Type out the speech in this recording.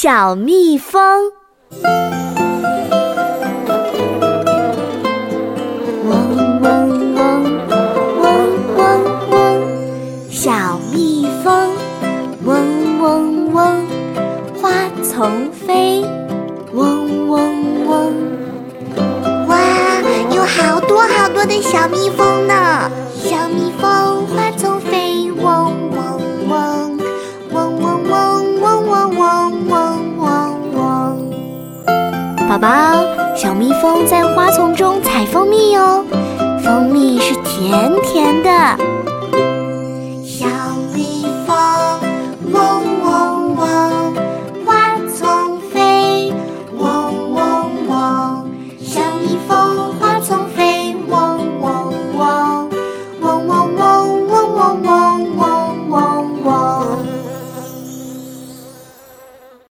小蜜蜂。嗡嗡嗡，嗡嗡嗡，小蜜蜂，嗡嗡嗡，花丛飞，嗡嗡嗡。哇，有好多好多的小蜜蜂呢！小蜜蜂，花丛宝宝，小蜜蜂在花丛中采蜂蜜哟，蜂蜜是甜甜的。